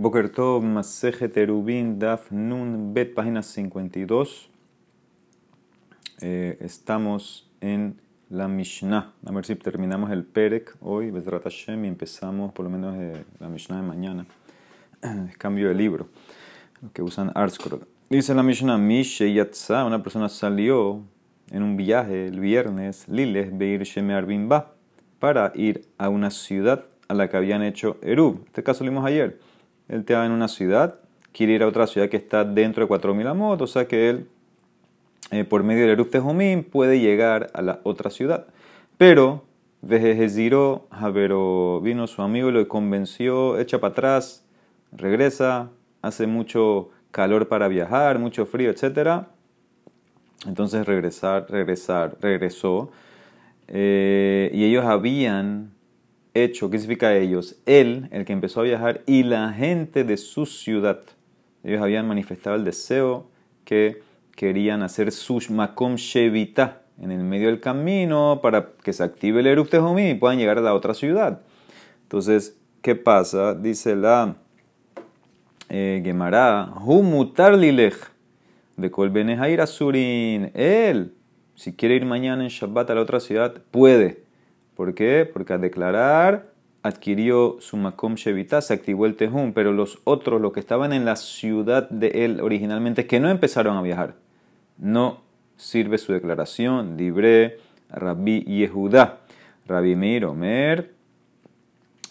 Boker Tov, Maseje Terubin, Daf Nun, Bet, página 52. Eh, estamos en la Mishnah. A ver si terminamos el Perek hoy, Bezrat Hashem, y empezamos por lo menos eh, la Mishnah de mañana. Cambio de libro, lo que usan Artscroll. Dice la Mishnah, Mishe Yatza, una persona salió en un viaje el viernes, Liles Beir Shemear Bimba, para ir a una ciudad a la que habían hecho Erub. Este caso lo vimos ayer. Él te va en una ciudad, quiere ir a otra ciudad que está dentro de 4.000 amot, o sea que él, eh, por medio del Erub Tejumim, puede llegar a la otra ciudad. Pero, Vejeziro, Javero, vino su amigo y lo convenció, echa para atrás, regresa, hace mucho calor para viajar, mucho frío, etc. Entonces regresar, regresar, regresó. Eh, y ellos habían hecho, ¿qué significa ellos? Él, el que empezó a viajar, y la gente de su ciudad. Ellos habían manifestado el deseo que querían hacer sus makom shevita en el medio del camino para que se active el Erup y puedan llegar a la otra ciudad. Entonces, ¿qué pasa? Dice la eh, Gemara, Humutar lilech de Kol Asurin. Él, si quiere ir mañana en Shabbat a la otra ciudad, puede ¿Por qué? Porque al declarar adquirió su Makom Shevita, se activó el Tejum, pero los otros, los que estaban en la ciudad de él originalmente, que no empezaron a viajar, no sirve su declaración. Libre Rabbi Yehuda, Rabbi Meir Omer,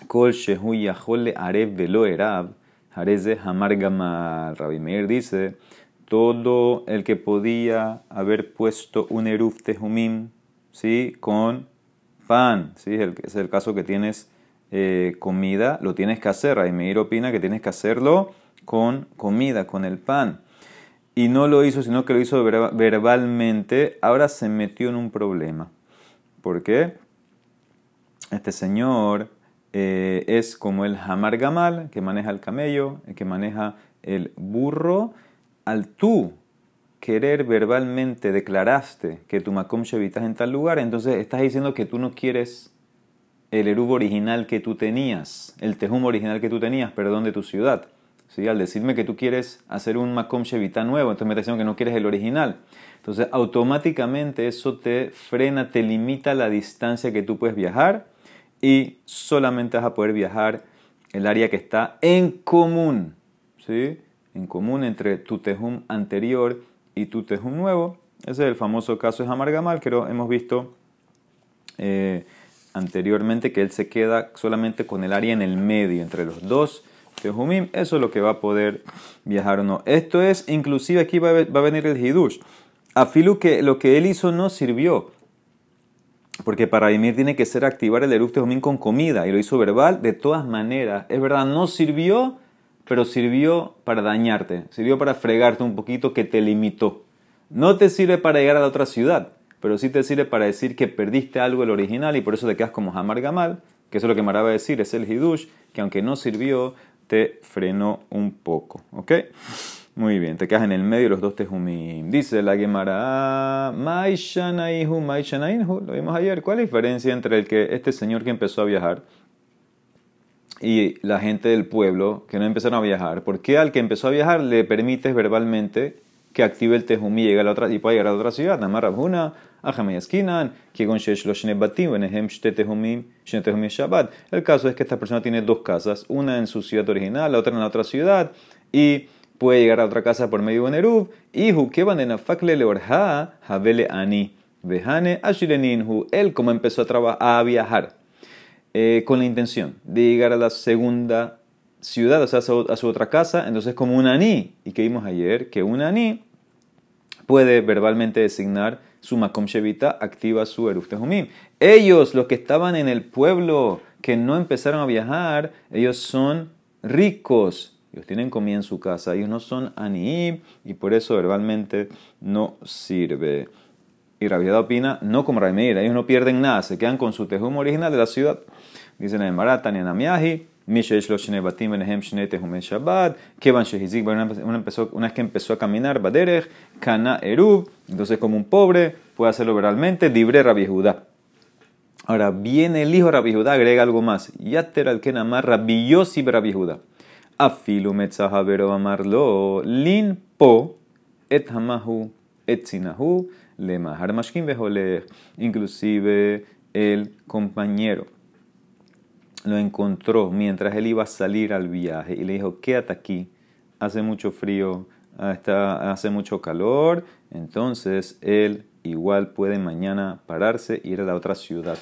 Kol Shehu Yahole Arev Velo Erab, Hareze Hamar. Rabbi Meir dice, todo el que podía haber puesto un Eruf Tejumim, ¿sí? Con pan, ¿sí? es el caso que tienes eh, comida, lo tienes que hacer. Meir opina que tienes que hacerlo con comida, con el pan. Y no lo hizo, sino que lo hizo verbalmente. Ahora se metió en un problema. ¿Por qué? Este señor eh, es como el Hamar Gamal, que maneja el camello, el que maneja el burro. Al tú querer verbalmente declaraste que tu Makom Shevitas en tal lugar, entonces estás diciendo que tú no quieres el Erub original que tú tenías, el Tejum original que tú tenías, perdón, de tu ciudad. ¿Sí? Al decirme que tú quieres hacer un Makom Shevita nuevo, entonces me estás diciendo que no quieres el original. Entonces automáticamente eso te frena, te limita la distancia que tú puedes viajar y solamente vas a poder viajar el área que está en común. ¿sí? En común entre tu Tejum anterior y tú te un nuevo. Ese es el famoso caso de Amargamal que hemos visto eh, anteriormente, que él se queda solamente con el área en el medio, entre los dos Tejumim. Eso es lo que va a poder viajar o no. Esto es, inclusive aquí va a, venir el Hidush. Afilu que lo que él hizo no sirvió. Porque para Emir tiene que ser activar el Eruf Tejumim con comida. Y lo hizo verbal. De todas maneras, es verdad, no sirvió pero sirvió para dañarte, sirvió para fregarte un poquito que te limitó. No te sirve para llegar a la otra ciudad, pero sí te sirve para decir que perdiste algo el original y por eso te quedas como Hamar Gamal, que eso es lo que Mara va a decir, es el Hidush, que aunque no sirvió, te frenó un poco. ¿Ok? Muy bien, te quedas en el medio de los dos tejumim. Dice la Gemara, Maishanaihu, Maishanaihu, lo vimos ayer. ¿Cuál es la diferencia entre el que este señor que empezó a viajar y la gente del pueblo que no empezaron a viajar, ¿por qué al que empezó a viajar le permites verbalmente que active el tejumí y, llegue a la otra, y pueda llegar a la otra ciudad? Namar Rabhuna, Shabbat. El caso es que esta persona tiene dos casas, una en su ciudad original, la otra en la otra ciudad, y puede llegar a otra casa por medio de un erub, y Hukeban en Afakle Leorha, Habele Ani, Vehane Ashireninhu, él como empezó a, a viajar eh, con la intención de llegar a la segunda ciudad, o sea, a su, otra casa, entonces como un aní, y que vimos ayer, que un aní puede verbalmente designar su makom shevita, activa su eruftehumim. Ellos, los que estaban en el pueblo, que no empezaron a viajar, ellos son ricos, ellos tienen comida en su casa, ellos no son aní, y por eso verbalmente no sirve. Y Rabiada opina, no como Raimir, ellos no pierden nada, se quedan con su tejum original de la ciudad. Dicen en Marata, ni Anamiahi, Mishesh lo Shne Batim Benehem Shne Tehum Shabbat, Kevan Shehizik, una vez que empezó a caminar, Baderech, Kana Erub, entonces como un pobre, puede hacerlo verbalmente, Dibre Rabbi Judá. Ahora viene el hijo Rabbi Judá, agrega algo más. Yater al Kenamar Rabbi Yossi Rabbi Judá. Afilu amarlo, lin po, et hamahu, et sinahu, le mahar mashkin Inclusive el compañero lo encontró mientras él iba a salir al viaje y le dijo, quédate aquí, hace mucho frío, ah, hace mucho calor, entonces él igual puede mañana pararse e ir a la otra ciudad.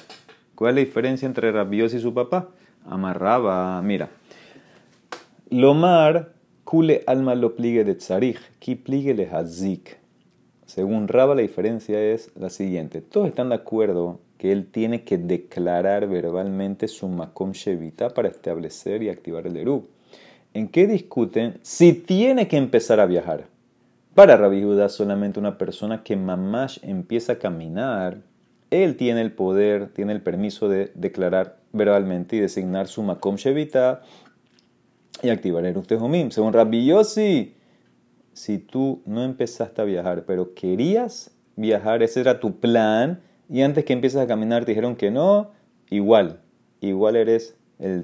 ¿Cuál es la diferencia entre Rabios y su papá? Amarraba, mira, Lomar, kule alma lo pligue de tzarich, ki pligue le hazik. Según Raba, la diferencia es la siguiente. Todos están de acuerdo que él tiene que declarar verbalmente su makom shevita para establecer y activar el Eru. ¿En qué discuten? Si tiene que empezar a viajar. Para Rabbi Judá, solamente una persona que mamash empieza a caminar, él tiene el poder, tiene el permiso de declarar verbalmente y designar su makom shevita y activar el Ustehomim. Según Rabbi Yossi, si tú no empezaste a viajar, pero querías viajar, ese era tu plan, y antes que empieces a caminar te dijeron que no, igual, igual eres,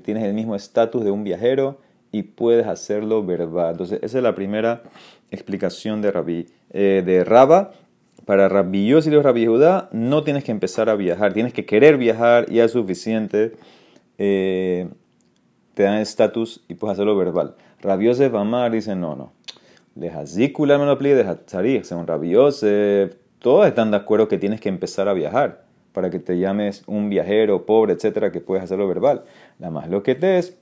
tienes el mismo estatus de un viajero y puedes hacerlo verbal. Entonces, esa es la primera explicación de, Rabbi, eh, de Raba. Para Rabbi Yossi y Rabbi Judá, no tienes que empezar a viajar, tienes que querer viajar, y es suficiente. Eh, te dan estatus y puedes hacerlo verbal. Rabbi Yosef Amar dice, no, no. No lo aplique de Hatzarí, según Rabbi Yosef, todos están de acuerdo que tienes que empezar a viajar para que te llames un viajero, pobre, etcétera, que puedes hacerlo verbal. La más lo que te es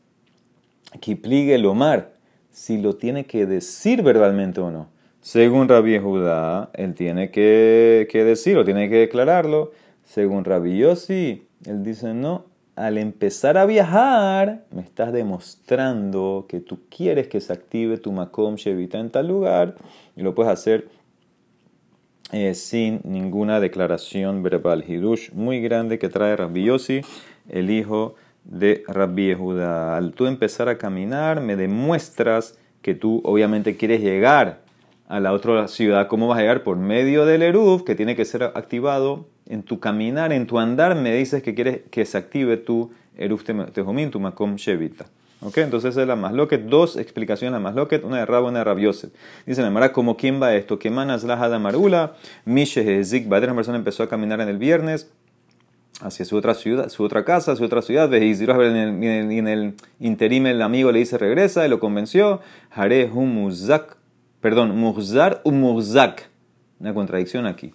que pligue el Omar, si lo tiene que decir verbalmente o no. Según Rabbi Judá, él tiene que, que decirlo, tiene que declararlo. Según Rabbi Yossi, él dice no. Al empezar a viajar, me estás demostrando que tú quieres que se active tu Makom Shevita en tal lugar y lo puedes hacer eh, sin ninguna declaración verbal. Hidush muy grande que trae Rabbi Yossi, el hijo de Rabbi Yehuda. Al tú empezar a caminar, me demuestras que tú obviamente quieres llegar a la otra ciudad. ¿Cómo vas a llegar? Por medio del Eruv, que tiene que ser activado en tu caminar, en tu andar. Me dices que quieres que se active tu Eruv Tejomin, tu Makom Shevita. ¿Ok? Entonces es la masloquet, dos explicaciones la masloquet, una de una de Rabiose. Dice la Mara, ¿como quién va esto? Que manas la marula, mishe zik una persona empezó a caminar en el viernes hacia su otra ciudad, su otra casa, su otra ciudad, y en el, en el interim el amigo le dice regresa y lo convenció, haré humuzak, perdón, muzar umuzak, una contradicción aquí.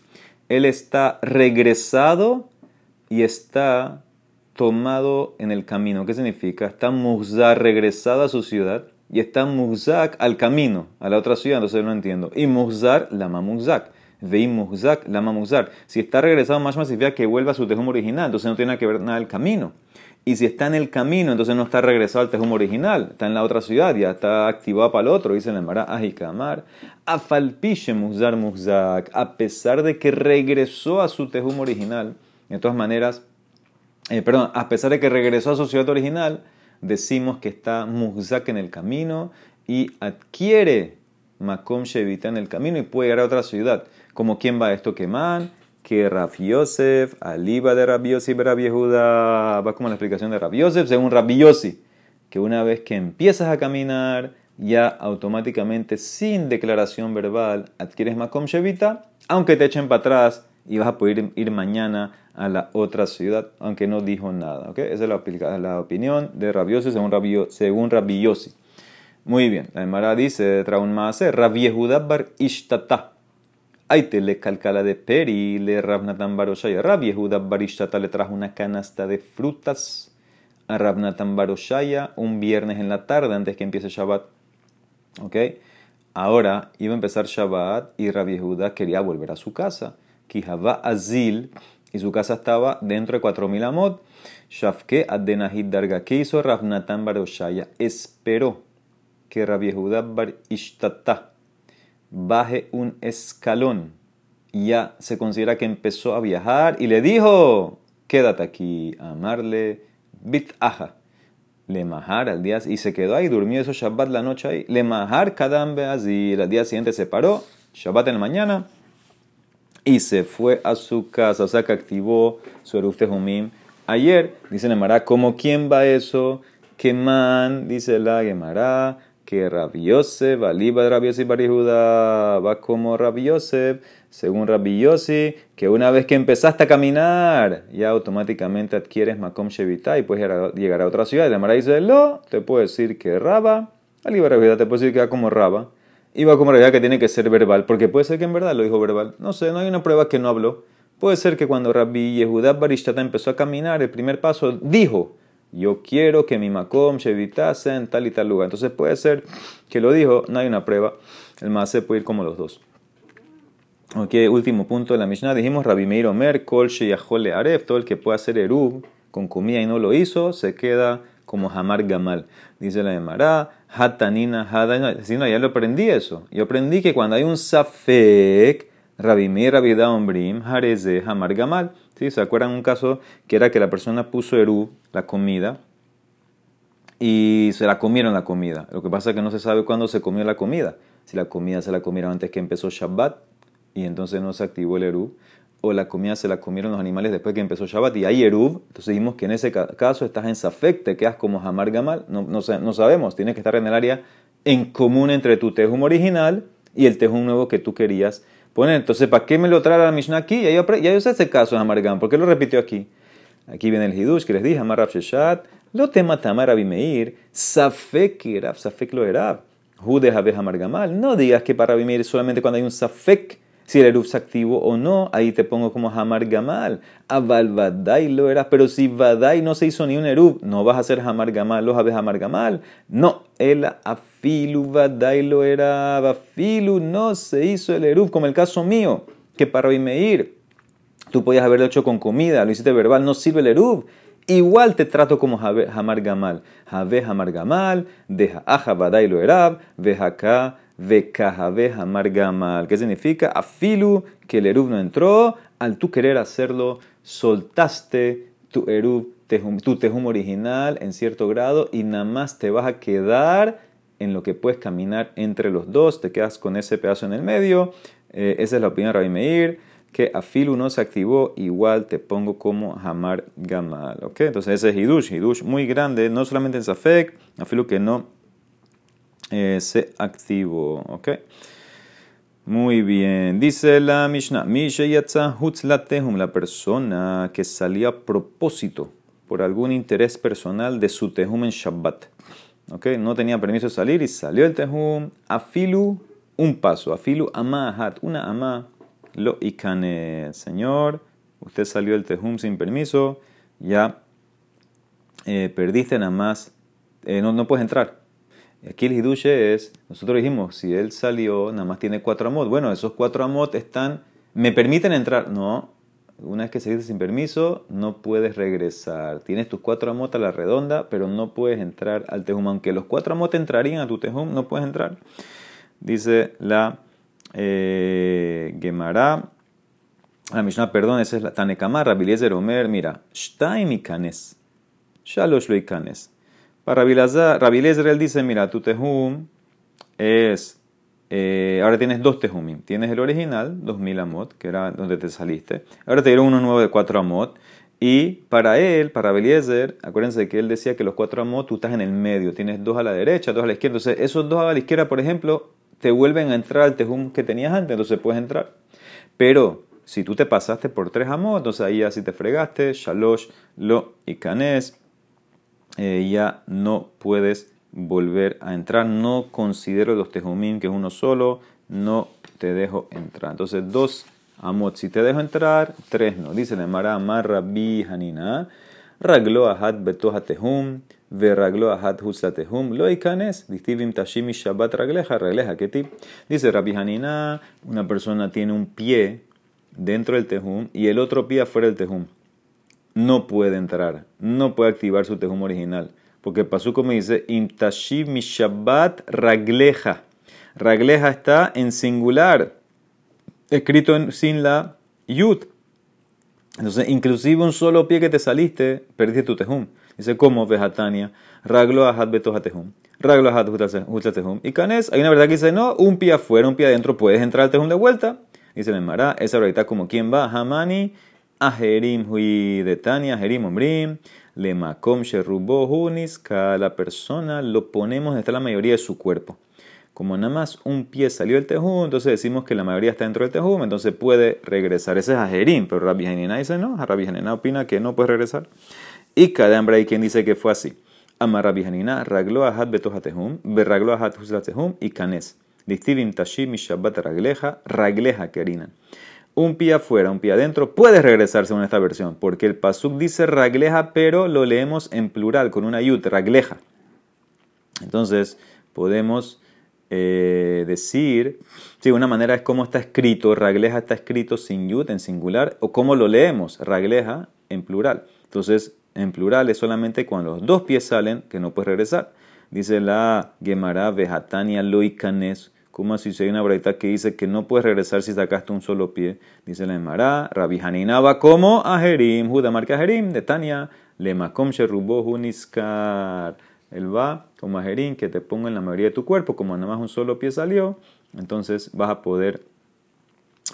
Él está regresado y está tomado en el camino. ¿Qué significa? Está Muzak regresado a su ciudad y está Muzak al camino, a la otra ciudad, entonces no entiendo. Y Muzar, lama Muzak. Veim Muzak, lama Muzar. Si está regresado, más significa que vuelva a su tejum original, entonces no tiene que ver nada el camino. Y si está en el camino, entonces no está regresado al tejum original, está en la otra ciudad, ya está activado para el otro, dice el Emara Ajikamar. Afalpiche Muzar Muzak, a pesar de que regresó a su tejum original, de todas maneras, eh, perdón, a pesar de que regresó a su ciudad original, decimos que está Muzak en el camino y adquiere Makom Shevita en el camino y puede llegar a otra ciudad. Como quién va esto que man, que Rav Yosef, Aliba de Rabbi Yosef, Rabbi Yehuda, va como la explicación de Rabbi Yosef, según Rabbi Yossi, que una vez que empiezas a caminar, ya automáticamente, sin declaración verbal, adquieres Makom Shevita, aunque te echen para atrás y vas a poder ir mañana a la otra ciudad, aunque no dijo nada. ¿okay? Esa es la, la opinión de Rabiosi según, Rabio, según. Muy bien, la Emara dice, trae un más, Rabbi Yehuda bar Ishtata. Te le calcala de Peri, le Rabnatan Baroshaya. Rabbi Yehuda bar Ishtata le trajo una canasta de frutas a Rabnatan Baroshaya un viernes en la tarde antes que empiece Shabbat. ¿Ok? Ahora iba a empezar Shabbat y Rabbi Yehuda quería volver a su casa. Kijava Azil y su casa estaba dentro de 4.000 amot. Shafke Adenahid Darga. ¿Qué hizo Ravnatan Baroshaya? Esperó que Rabbi Yehuda Bar Ishtata baje un escalón. Ya se considera que empezó a viajar y le dijo: Quédate aquí, amarle, bit aja. Le mahar al día y se quedó ahí, durmió eso Shabbat la noche ahí. Le mahar kadam y al día siguiente se paró, Shabbat en la mañana, y se fue a su casa, o sea que activó su Eruf Tejumim. Ayer, dice Gemara, ¿cómo quién va eso? ¿Qué man? Dice la Gemara, que Rabbi Yosef, Aliba de Rabbi Yosef Barijuda, va como Rabbi Yosef, según Rabbi Yossi, que una vez que empezaste a caminar, ya automáticamente adquieres Makom Shevita y puedes llegar a, otra ciudad. Y la Mara dice, lo, te puedo decir que Raba, Aliba Rabbi te puedo decir que va como Raba, y va como Rabbi que tiene que ser verbal, porque puede ser que en verdad lo dijo verbal. No sé, no hay una prueba que no habló. Puede ser que cuando Rabbi Yehuda Barishtata empezó a caminar, el primer paso dijo, yo quiero que mi Makom Shevita sea en tal y tal lugar. Entonces puede ser que lo dijo, no hay una prueba. El más se puede ir como los dos. Ok, último punto de la Mishnah. Dijimos Rabbi Meir Omer, Kol Sheyahole Aref, el que puede hacer Erub con comida y no lo hizo, se queda como Hamar Gamal. Dice la Emara, Hatanina Hadana. Si no, ya lo aprendí eso. Yo aprendí que cuando hay un Safek, Rabbi Meir, Rabbi Daombrim, Hareze, Hamar Gamal. ¿Sí? ¿Se acuerdan un caso que era que la persona puso Erub, la comida, y se la comieron la comida? Lo que pasa es que no se sabe cuándo se comió la comida. Si la comida se la comieron antes que empezó Shabbat, y entonces no se activó el Erub, o la comida se la comieron los animales después que empezó Shabbat y hay Erub, entonces dijimos que en ese caso estás en Safek, te quedas como Hamar Gamal, no, no, no sabemos, tienes que estar en el área en común entre tu Tejum original y el Tejum nuevo que tú querías poner. Entonces, ¿para qué me lo trae la Mishnah aquí? Ya yo, ya yo sé ese caso de Hamar Gamal, ¿por qué lo repitió aquí? Aquí viene el Hidush que les dije, Hamar Rav Sheshat, lo tema Tamar Abimeir, Safek Erab, Safek lo Erab, Jude Hamar Gamal. No digas que para Abimeir solamente cuando hay un Safek si el Eruv se activo o no, ahí te pongo como Hamar Gamal. Aval Vadai lo era, pero si Vadai no se hizo ni un Eruv, no vas a hacer Hamar Gamal, lo sabes Hamar Gamal. No, el Afilu Vadai lo era, Afilu no se hizo el Eruv, como el caso mío, que para ir, tú podías haberlo hecho con comida, lo hiciste verbal, no sirve el Eruv. Igual te trato como Hamar Gamal. Jave Hamar Gamal, deja Aja Vadai lo era, veja acá. Vekajabe Hamar ¿Qué significa? Afilu, que el Eruv no entró, al tú querer hacerlo, soltaste tu Eruv, tu Tejum original en cierto grado y nada más te vas a quedar en lo que puedes caminar entre los dos, te quedas con ese pedazo en el medio. Eh, esa es la opinión de Rabbi Meir, que Afilu no se activó, igual te pongo como Hamar Gamal. ¿ok? Entonces ese es Hidush, Hidush muy grande, no solamente en Safek, Afilu que no eh, se activó. ¿Ok? Muy bien. Dice la Mishnah. La persona que salió a propósito por algún interés personal de su tehum en Shabbat. ¿Ok? No tenía permiso de salir y salió el tehum. Afilu, un paso. Afilu amahat, una ama. Lo ikane. Señor, usted salió del tehum sin permiso. Ya eh, perdiste nada más. Eh, no, no puedes entrar Aquí el hiduche es, nosotros dijimos, si él salió, nada más tiene cuatro amot. Bueno, esos cuatro amot están, me permiten entrar. No, una vez que saliste sin permiso, no puedes regresar. Tienes tus cuatro amot a la redonda, pero no puedes entrar al tejum. Aunque los cuatro amot entrarían a tu tejum, no puedes entrar. Dice la eh, Gemara. La Mishnah, perdón, esa es la Tanekama, Rabiliezer Omer, mira, Shtaim y Kanes, Shalosh lo Kanes. Para Rabbi él dice, mira, tu tejum es, eh, ahora tienes dos tejumim. Tienes el original, 2000 amot, que era donde te saliste. Ahora te dieron uno nuevo de 4 amot. Y para él, para Beliezer, acuérdense que él decía que los 4 amot tú estás en el medio. Tienes dos a la derecha, dos a la izquierda. Entonces, esos dos a la izquierda, por ejemplo, te vuelven a entrar al tejum que tenías antes. Entonces puedes entrar. Pero si tú te pasaste por 3 amot, entonces ahí así te fregaste. Shalosh, lo y canes eh, ya no puedes volver a entrar. No considero los tejumim, que es uno solo, no te dejo entrar. Entonces, dos amot, si te dejo entrar, tres no. Dice la Mara Marra Bi Hanina, Raglo Ahad Betoha Tehum, Verraglo Ahad Tehum, Lo Ikanes, Distivim Tashimi Shabbat Ragleja, Ragleja Ketip. Dice Rabbi Hanina, una persona tiene un pie dentro del Tehum y el otro pie afuera del Tehum no puede entrar, no puede activar su tejum original. Porque pasó como dice, Imtashiv Mishabat Ragleja. Ragleja está en singular, escrito sin la yud. Entonces, inclusive un solo pie que te saliste, perdiste tu tejum. Dice, ¿cómo vejatania? Raglo ahad tejum. Raglo ahad tejum. Y canes, hay una verdad que dice, no, un pie afuera, un pie adentro, puedes entrar al tejum de vuelta. Dice el esa verdad como quién va, Hamani Ajerim hui de Tania, Ajerim Omrim, le makom sherubo huniska. La persona lo ponemos está la mayoría de su cuerpo. Como nada más un pie salió del tejum, entonces decimos que la mayoría está dentro del tejum, entonces puede regresar. Ese es Ajerim, pero Rabbi Hanina dice no. Rabbi Hanina opina que no puede regresar. Y cada hambre hay quien dice que fue así. Ama Rabbi Hanina, raglo ahat betohatehum, berraglo ahat huslatehum y canes. Dictivim tashim y shabbat ragleja, ragleja querinan. Un pie afuera, un pie adentro, puede regresar según esta versión, porque el pasuk dice ragleja, pero lo leemos en plural, con una yut, ragleja. Entonces, podemos eh, decir, sí, una manera es cómo está escrito, ragleja está escrito sin yud en singular, o cómo lo leemos, ragleja en plural. Entonces, en plural es solamente cuando los dos pies salen que no puedes regresar. Dice la Gemara Vejatania Loikanes, como si hay una braita que dice que no puedes regresar si sacaste un solo pie. Dice la Gemara, Rabbi Hanina va como Ajerim, Judá marca Ajerim, de Tania, Lemakom Sherubo Huniskar. Él va como Ajerim, que te ponga en la mayoría de tu cuerpo, como nada más un solo pie salió, entonces vas a poder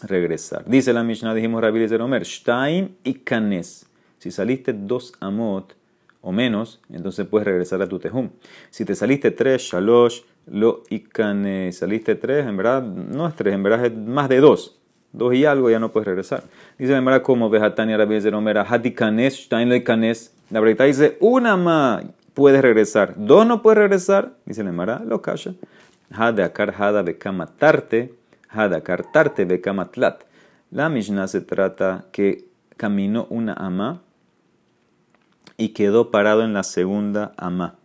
regresar. Dice la Mishnah, dijimos Rabbi Omer, Shtaim y Kanes. Si saliste dos amot o menos, entonces puedes regresar a tu tejum. Si te saliste tres, shalosh, lo y Kanes. Saliste tres, en verdad no es tres, en verdad es más de dos. Dos y algo ya no puedes regresar. Dice en verdad como Vejatania Rabbi Omer, Hati Kanes, Shtaim lo y Kanes. La verdad dice una más puedes regresar. Dos no puedes regresar, dice la Mara, lo calla. Hada akar hada bekamatarte, hada tarte bekamatlat. La Mishnah se trata que caminó una ama y quedó parado en la segunda ama.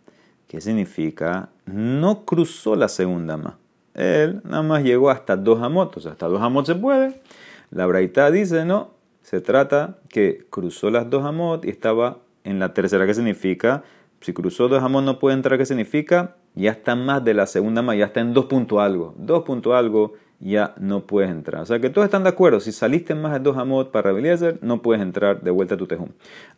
¿Qué significa? No cruzó la segunda ama. Él nada más llegó hasta dos amotos. Hasta dos amot se puede. La Braita dice, no, se trata que cruzó las dos amot y estaba en la tercera. ¿Qué significa? Si cruzó dos amos no puede entrar, ¿qué significa? Ya está más de la segunda más, ya está en dos punto algo. Dos punto algo ya no puedes entrar. O sea que todos están de acuerdo. Si saliste más de dos amot para Rabiliezer, no puedes entrar de vuelta a tu tejum.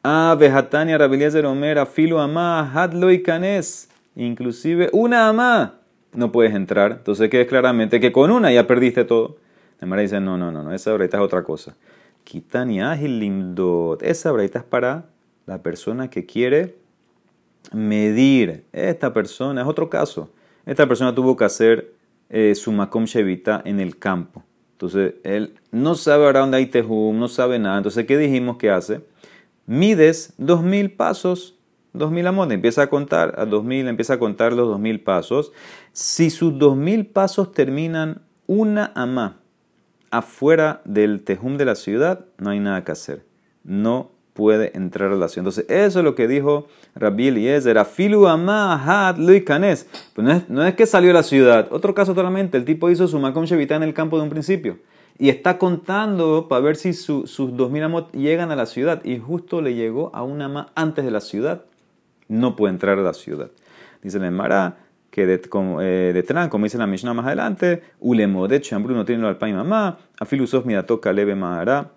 Ah, Bejatania, Rabiliezer, Omer, Filo, Amá, Hadlo y Canes. Inclusive una amá no puedes entrar. Entonces queda claramente que con una ya perdiste todo. La dice, no, no, no, no, esa breita es otra cosa. Kitania limdot. Esa breita es para la persona que quiere medir. Esta persona, es otro caso. Esta persona tuvo que hacer eh, su makom shevita en el campo. Entonces, él no sabe ahora dónde hay tejum, no sabe nada. Entonces, ¿qué dijimos que hace? Mides dos mil pasos, dos mil amot. Empieza a contar a dos mil, empieza a contar los dos mil pasos. Si sus dos mil pasos terminan una amá afuera del tejum de la ciudad, no hay nada que hacer. No puede entrar a la ciudad. Entonces, eso es lo que dijo Rabbi Eliezer. Afilu amahat luikanes. Pues no es, no es que salió a la ciudad. Otro caso totalmente. El tipo hizo su makom shevita en el campo de un principio. Y está contando para ver si sus dos mil amot llegan a la ciudad. Y justo le llegó a una más antes de la ciudad. No puede entrar a la ciudad. Dice el Mara que de, como, eh, de Tran, como dice la Mishnah más adelante, Ulemodet Shambru no tiene al país mamá, Afilu Sof Midatoka Leve Mahara,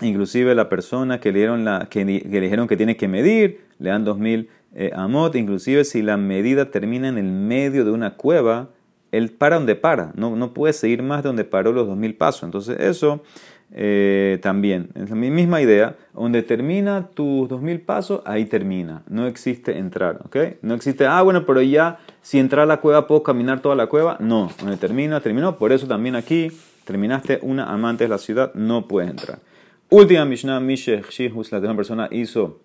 Inclusive la persona que le, dieron la, que, que dijeron que tiene que medir, le dan 2000 eh, amot. Inclusive si la medida termina en el medio de una cueva, él para donde para. No, no puede seguir más de donde paró los 2000 pasos. Entonces eso eh, también es la misma idea. Donde termina tus 2000 pasos, ahí termina. No existe entrar. ¿ok? No existe, ah, bueno, pero ya si entrar a la cueva puedo caminar toda la cueva. No, donde termina, terminó. Por eso también aquí terminaste una amante de la ciudad, no puedes entrar. Última Mishnah, Mishech Shihus, la que una persona hizo,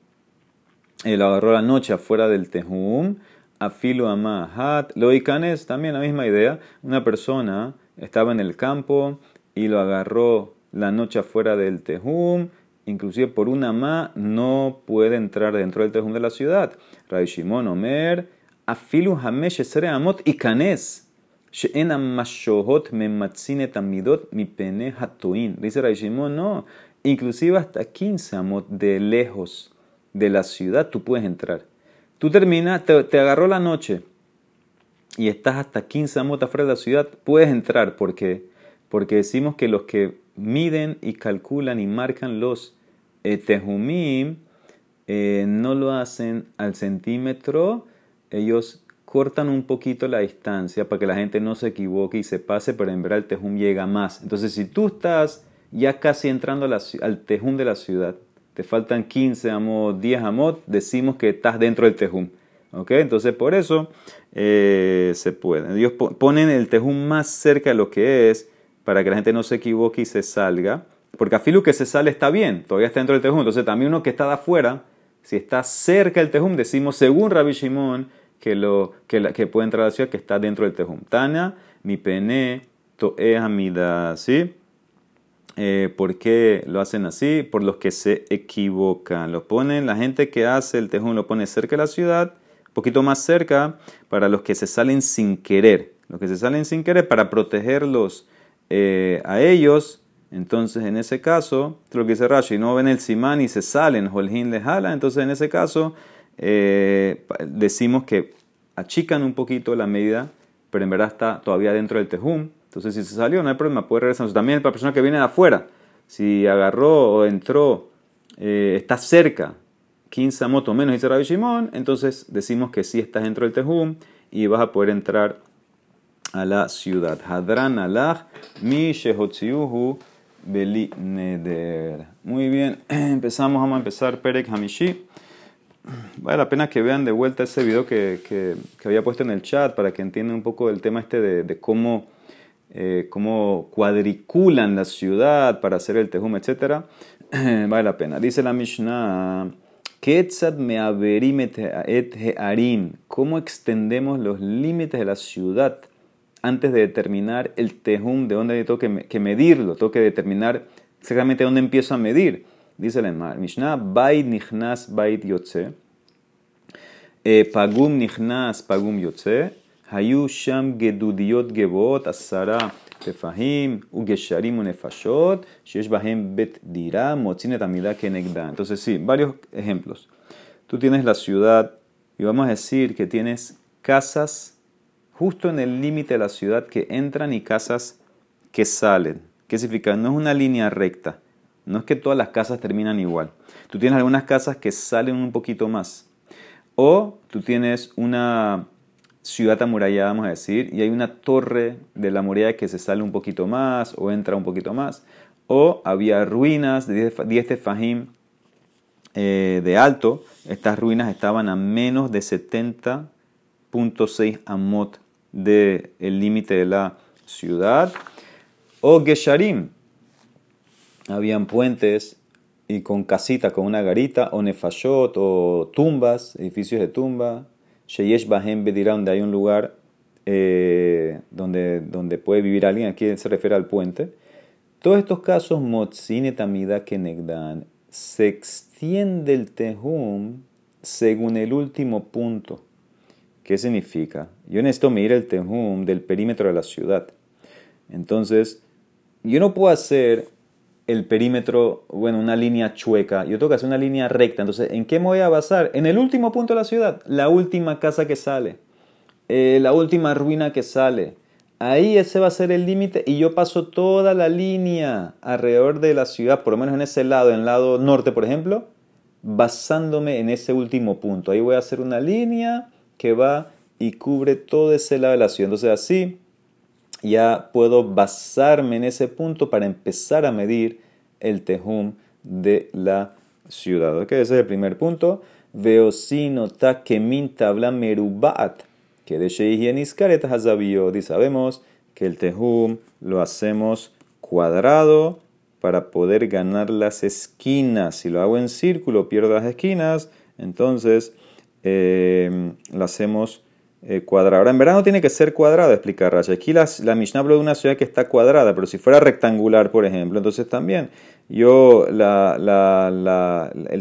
eh, lo agarró la noche afuera del Tehum, Afilu Amahat, Loikanes, también la misma idea, una persona estaba en el campo y lo agarró la noche afuera del Tehum, inclusive por una ma no puede entrar dentro del Tehum de la ciudad. Rai Shimon Omer, Afilu Hamesh Amot y Canes. She'en Amashohot Mematzine Tamidot mi pene. Dice Rai Shimon, no, inclusive hasta 15 amot de lejos de la ciudad, tú puedes entrar. Tú terminas, te, agarró la noche y estás hasta 15 amot afuera de la ciudad, puedes entrar. ¿Por qué? Porque decimos que los que miden y calculan y marcan los eh, tejumim eh, no lo hacen al centímetro, ellos cortan un poquito la distancia para que la gente no se equivoque y se pase, pero en verdad el tejum llega más. Entonces, si tú estás ya casi entrando al tejún de la ciudad, te faltan 15 amot, 10 amot, decimos que estás dentro del tejum. ¿Ok? Entonces por eso eh, se puede. Ellos ponen el tejum más cerca de lo que es para que la gente no se equivoque y se salga. Porque a filu que se sale está bien, todavía está dentro del tejum. Entonces también uno que está de afuera, si está cerca del tejum, decimos según Rabbi Shimon que, lo, que, la, puede entrar a la ciudad que está dentro del tejum. Tana, mi pene, to'e hamida, ¿sí? Eh, ¿Por qué lo hacen así? Por los que se equivocan. Lo ponen, la gente que hace el tejum lo pone cerca de la ciudad, un poquito más cerca, para los que se salen sin querer. Los que se salen sin querer para protegerlos eh, a ellos. Entonces, en ese caso, lo que dice Rashi, no ven el simán y se salen, Holhin le jala. Entonces, en ese caso, eh, decimos que achican un poquito la medida, pero en verdad está todavía dentro del tejum entonces, si se salió, no hay problema, puede regresar. también para la persona que viene de afuera, si agarró o entró, eh, está cerca, 15 moto menos, dice Rabbi Shimon, entonces decimos que sí estás dentro del Tejum y vas a poder entrar a la ciudad. Hadran alach mi shehotziuhu beli neder. Muy bien, empezamos, vamos a empezar Perek Hamishi. Vale la pena que vean de vuelta ese video que, que, había puesto en el chat para que entiendan un poco el tema este de, de cómo eh, cómo cuadriculan la ciudad para hacer el tejum, etc. vale la pena. Dice la Mishnah, ¿cómo extendemos los límites de la ciudad antes de determinar el tejum, de dónde tengo que, medirlo? Tengo que determinar exactamente dónde empiezo a medir. Dice la Mishnah, Bait nichnas bait yotze, eh, pagum nichnas pagum yotze, Hayusham Gedudiot Gebot Asara Tefahim Ugesharim Unefashot Shesh Bahem Bet Dira Motzine Tamida Kenegda. Entonces, sí, varios ejemplos. Tú tienes la ciudad y vamos a decir que tienes casas justo en el límite de la ciudad que entran y casas que salen. ¿Qué significa? No es una línea recta. No es que todas las casas terminan igual. Tú tienes algunas casas que salen un poquito más. O tú tienes una ciudad amurallada, vamos a decir, y hay una torre de la muralla que se sale un poquito más o entra un poquito más, o había ruinas de 10 tefajim eh, de alto, estas ruinas estaban a menos de 70.6 amot del límite de la ciudad, o gesharim, habían puentes y con casita, con una garita, o nefashot, o tumbas, edificios de tumba, Sheyesh Bahem Bedirá, donde hay un lugar eh, donde, donde puede vivir alguien, aquí se refiere al puente. Todos estos casos, Motzine Tamida Kenegdan, se extiende el Tehum según el último punto. ¿Qué significa? Yo necesito medir el Tehum del perímetro de la ciudad. Entonces, yo no puedo hacer el perímetro, bueno, una línea chueca, yo tengo que hacer una línea recta. Entonces, ¿en qué me voy a basar? En el último punto de la ciudad, la última casa que sale, eh, la última ruina que sale. Ahí ese va a ser el límite y yo paso toda la línea alrededor de la ciudad, por lo menos en ese lado, en el lado norte, por ejemplo, basándome en ese último punto. Ahí voy a hacer una línea que va y cubre todo ese lado de la ciudad. Entonces, así ya puedo basarme en ese punto para empezar a medir el tejum de la ciudad. ¿Ok? Ese es el primer punto. Veo ta kemin tabla merubat, que de Sheihieniscaret hazabiyod. Y sabemos que el tejum lo hacemos cuadrado para poder ganar las esquinas. Si lo hago en círculo, pierdo las esquinas. Entonces, eh, lo hacemos eh, cuadrado. Ahora, en verano tiene que ser cuadrado, explica Rashi. Aquí la, la Mishnah habla de una ciudad que está cuadrada, pero si fuera rectangular, por ejemplo, entonces también yo el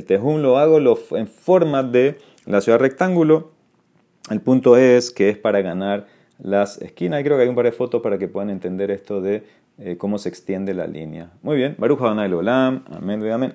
tejún lo hago en forma de la ciudad rectángulo. El punto es que es para ganar las esquinas. Y creo que hay un par de fotos para que puedan entender esto de eh, cómo se extiende la línea. Muy bien, Baruch Adonai Olam, amén, amén.